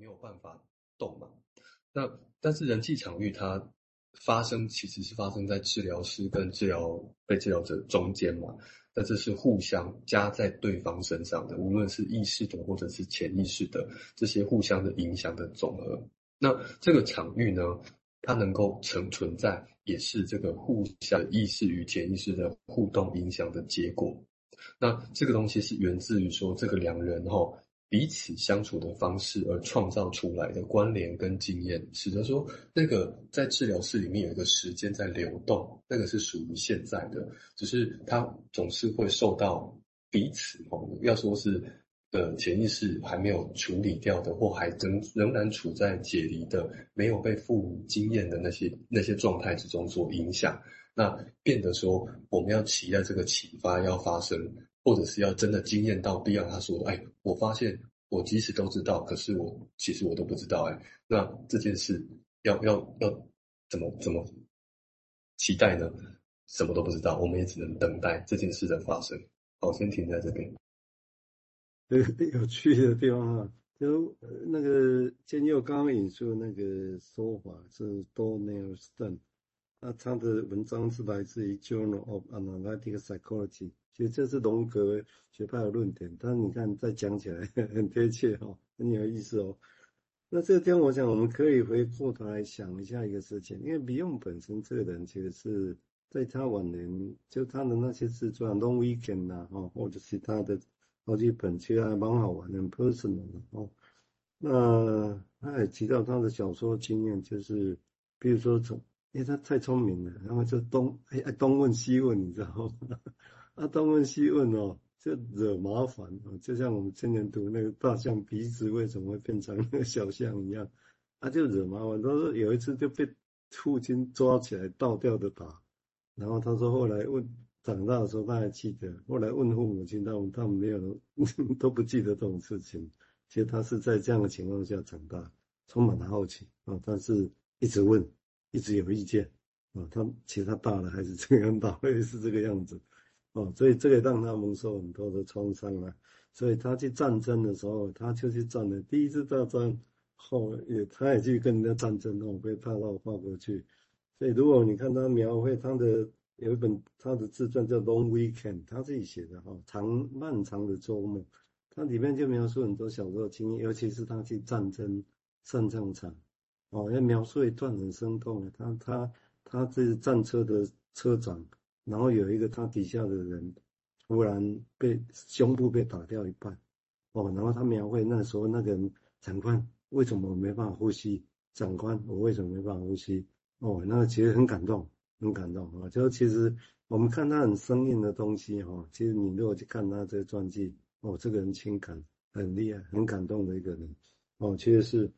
没有办法动嘛。那但是人际场域它发生其实是发生在治疗师跟治疗被治疗者中间嘛。那这是互相加在对方身上的，无论是意识的或者是潜意识的这些互相的影响的总和。那这个场域呢，它能够成存在，也是这个互相意识与潜意识的互动影响的结果。那这个东西是源自于说，这个两人哈彼此相处的方式而创造出来的关联跟经验，使得说那个在治疗室里面有一个时间在流动，那个是属于现在的，只是它总是会受到彼此哦，要说是呃潜意识还没有处理掉的，或还仍仍然处在解离的、没有被赋予经验的那些那些状态之中所影响。那变得说，我们要期待这个启发要发生，或者是要真的惊艳到，必要他说，哎，我发现我即使都知道，可是我其实我都不知道，哎，那这件事要要要怎么怎么期待呢？什么都不知道，我们也只能等待这件事的发生。好，先停在这边。对，有趣的地方啊，就那个建佑刚刚引述那个说法是 Donald Stern 那他的文章是来自于 Journal of Analytic Psychology，其实这是荣格学派的论点，但是你看再讲起来很贴切哈，很有意思哦。那这个地方我想我们可以回过头来想一下一个事情，因为 Bion 本身这个人其实是在他晚年，就他的那些自传《Long Weekend》呐，哈，或者是他的好几本，其实还蛮好玩的，personal 的哦。那他也提到他的小说经验，就是比如说从因为他太聪明了，然后就东哎哎东问西问，你知道吗？啊东问西问哦，就惹麻烦，就像我们今年读那个大象鼻子为什么会变成那个小象一样，啊就惹麻烦。他说有一次就被父亲抓起来倒吊的打，然后他说后来问长大的时候他还记得，后来问父母亲，他们他们没有 都不记得这种事情。其实他是在这样的情况下长大，充满了好奇啊，但是一直问。一直有意见啊，他其实他大了还是这样大，也是这个样子哦，所以这个让他蒙受很多的创伤啊。所以他去战争的时候，他就去战了第一次大战后也他也去跟人家战争哦，被派到法国去。所以如果你看他描绘他的有一本他的自传叫《Long Weekend》，他自己写的哈，长漫长的周末，他里面就描述很多小时候经历，尤其是他去战争上战场。哦，要描述一段很生动的，他他他这是战车的车长，然后有一个他底下的人，突然被胸部被打掉一半，哦，然后他描绘那时候那个人长官为什么没办法呼吸？长官我为什么没办法呼吸？哦，那个其实很感动，很感动啊！就其实我们看他很生硬的东西哈，其实你如果去看他这个传记，哦，这个人情感很厉害，很感动的一个人，哦，其实是。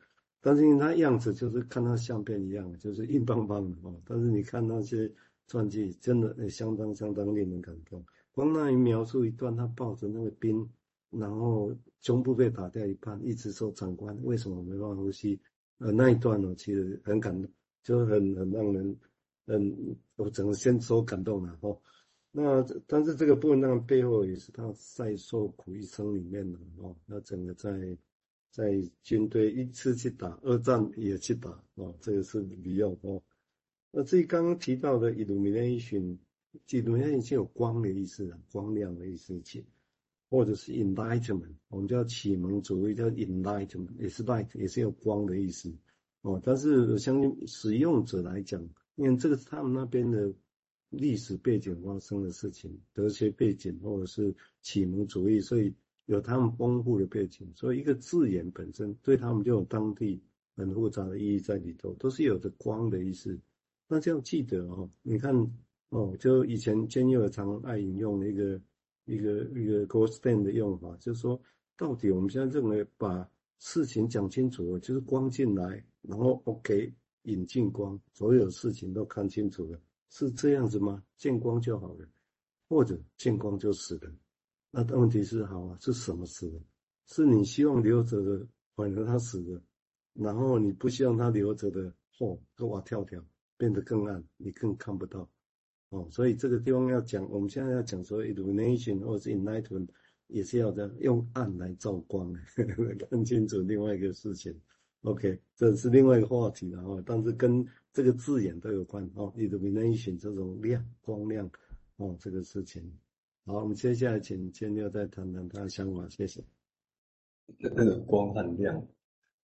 但是因为他样子就是看他相片一样，就是硬邦邦的哦。但是你看那些传记，真的相当相当令人感动。光那一描述一段，他抱着那个兵，然后胸部被打掉一半，一直说长官为什么没办法呼吸？呃，那一段呢，其实很感动，就很很让人，嗯，我整个先说感动了哦。那但是这个部分那背后也是他在受苦一生里面的哦，那整个在。在军队一次去打，二战也去打啊，这个是比较多。那至于刚刚提到的 illumination，illumination 有光的意思啊，光亮的意思，或者是 enlightenment，我们叫启蒙主义，叫 enlightenment，也是 light，也是有光的意思哦。但是我相信使用者来讲，因为这个是他们那边的历史背景发生的事情，德学背景或者是启蒙主义，所以。有他们丰富的背景，所以一个字眼本身对他们就有当地很复杂的意义在里头，都是有着光的意思。那这样记得哦，你看哦，就以前坚佑常爱引用一个一个一个 g o s t a n 的用法，就是说，到底我们现在认为把事情讲清楚，就是光进来，然后 OK 引进光，所有事情都看清楚了，是这样子吗？见光就好了，或者见光就死了？那问题是好啊，是什么死的？是你希望留着的，反而他死了；然后你不希望他留着的，嚯，都哇跳跳，变得更暗，你更看不到。哦，所以这个地方要讲，我们现在要讲说 illumination 或者是 enlightenment，也是要这样用暗来照光，看清楚另外一个事情。OK，这是另外一个话题了哈，但是跟这个字眼都有关哦，illumination 这种亮光亮哦，这个事情。好，我们接下来请千六再谈谈他的想法，谢谢。那那个光和亮，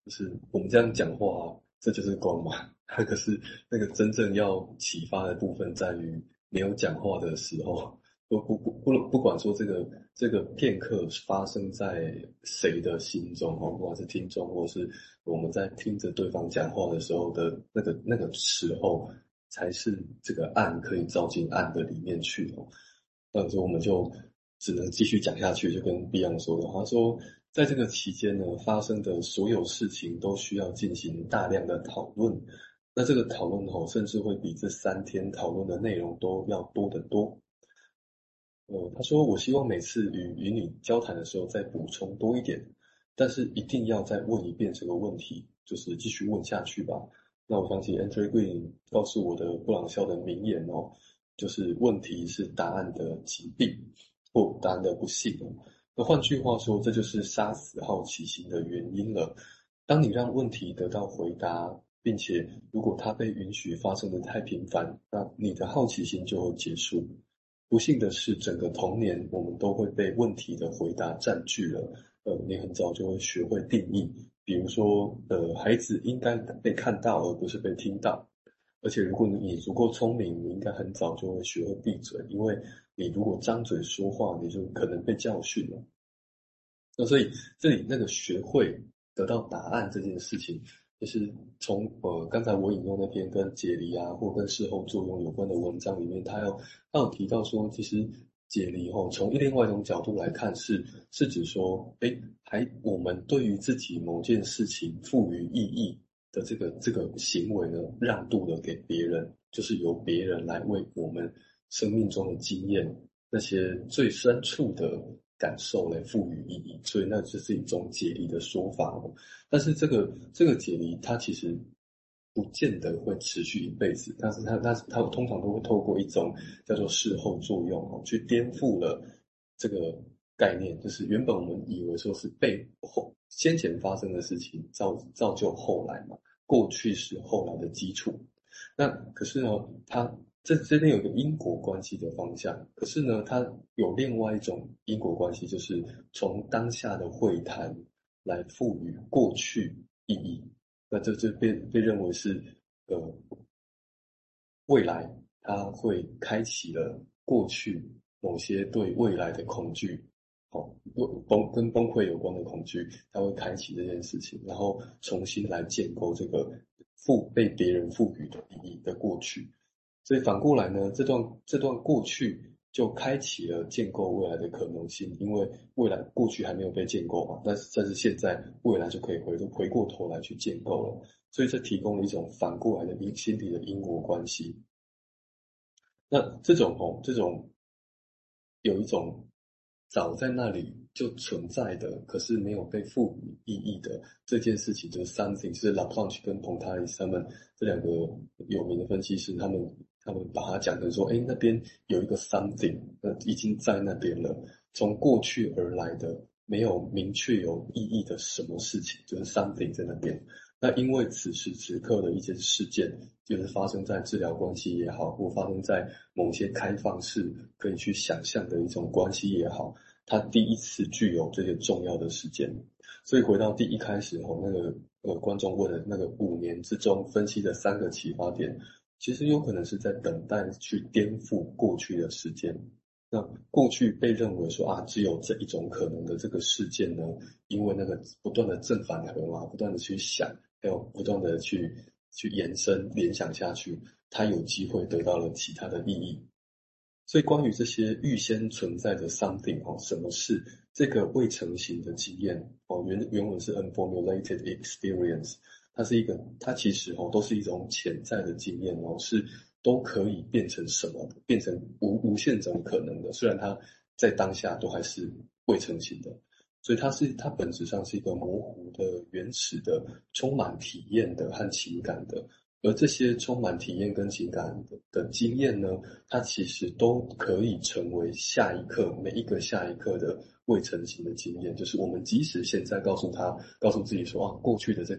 就是我们这样讲话，这就是光嘛。可是那个真正要启发的部分，在于没有讲话的时候，不不不不不管说这个这个片刻发生在谁的心中哦，不管是听众或是我们在听着对方讲话的时候的那个那个时候，才是这个暗可以照进暗的里面去哦。那时候我们就只能继续讲下去，就跟 Beyond 说的，他说，在这个期间呢，发生的所有事情都需要进行大量的讨论。那这个讨论吼，甚至会比这三天讨论的内容都要多得多。呃，他说，我希望每次与与你交谈的时候再补充多一点，但是一定要再问一遍这个问题，就是继续问下去吧。那我想起 Anthony Green 告诉我的布朗肖的名言哦。就是问题是答案的疾病，或答案的不幸。那换句话说，这就是杀死好奇心的原因了。当你让问题得到回答，并且如果它被允许发生的太频繁，那你的好奇心就会结束。不幸的是，整个童年我们都会被问题的回答占据了。呃，你很早就会学会定义，比如说，呃，孩子应该被看到，而不是被听到。而且，如果你足够聪明，你应该很早就会学会闭嘴，因为你如果张嘴说话，你就可能被教训了。那所以，这里那个学会得到答案这件事情，就是从呃刚才我引用那篇跟解离啊，或跟事后作用有关的文章里面，他有他有提到说，其实解离后从另外一种角度来看是，是是指说，哎，还我们对于自己某件事情赋予意义。的这个这个行为呢，让渡了给别人，就是由别人来为我们生命中的经验那些最深处的感受来赋予意义，所以那只是一种解离的说法哦。但是这个这个解离，它其实不见得会持续一辈子，但是它它它通常都会透过一种叫做事后作用哦，去颠覆了这个概念，就是原本我们以为说是被后。先前发生的事情造造就后来嘛，过去是后来的基础。那可是呢，它这这边有个因果关系的方向。可是呢，它有另外一种因果关系，就是从当下的会谈来赋予过去意义。那这这被被认为是呃未来，它会开启了过去某些对未来的恐惧。好，崩跟崩溃有关的恐惧，它会开启这件事情，然后重新来建构这个赋被别人赋予的意义的过去。所以反过来呢，这段这段过去就开启了建构未来的可能性，因为未来过去还没有被建构嘛，但是但是现在未来就可以回回过头来去建构了。所以这提供了一种反过来的因心理的因果关系。那这种哦，这种有一种。早在那里就存在的，可是没有被赋予意义的这件事情，就是 something，是 La Punch 跟 Pontalis 他们这两个有名的分析师，他们他们把它讲成说，哎，那边有一个 something，呃，已经在那边了，从过去而来的，没有明确有意义的什么事情，就是 something 在那边。那因为此时此刻的一件事件，就是发生在治疗关系也好，或发生在某些开放式可以去想象的一种关系也好，他第一次具有这些重要的时间。所以回到第一开始后，那个呃观众问的那个五年之中分析的三个启发点，其实有可能是在等待去颠覆过去的时间。那过去被认为说啊，只有这一种可能的这个事件呢，因为那个不断的正反合嘛，不断的去想。还有不断的去去延伸联想下去，它有机会得到了其他的意义。所以关于这些预先存在的 something 哦，什么是这个未成型的经验哦？原原文是 unformulated experience，它是一个，它其实哦都是一种潜在的经验哦，是都可以变成什么，变成无无限种可能的。虽然它在当下都还是未成型的。所以它是它本质上是一个模糊的、原始的、充满体验的和情感的，而这些充满体验跟情感的的经验呢，它其实都可以成为下一刻每一个下一刻的未成型的经验。就是我们即使现在告诉他，告诉自己说啊，过去的这个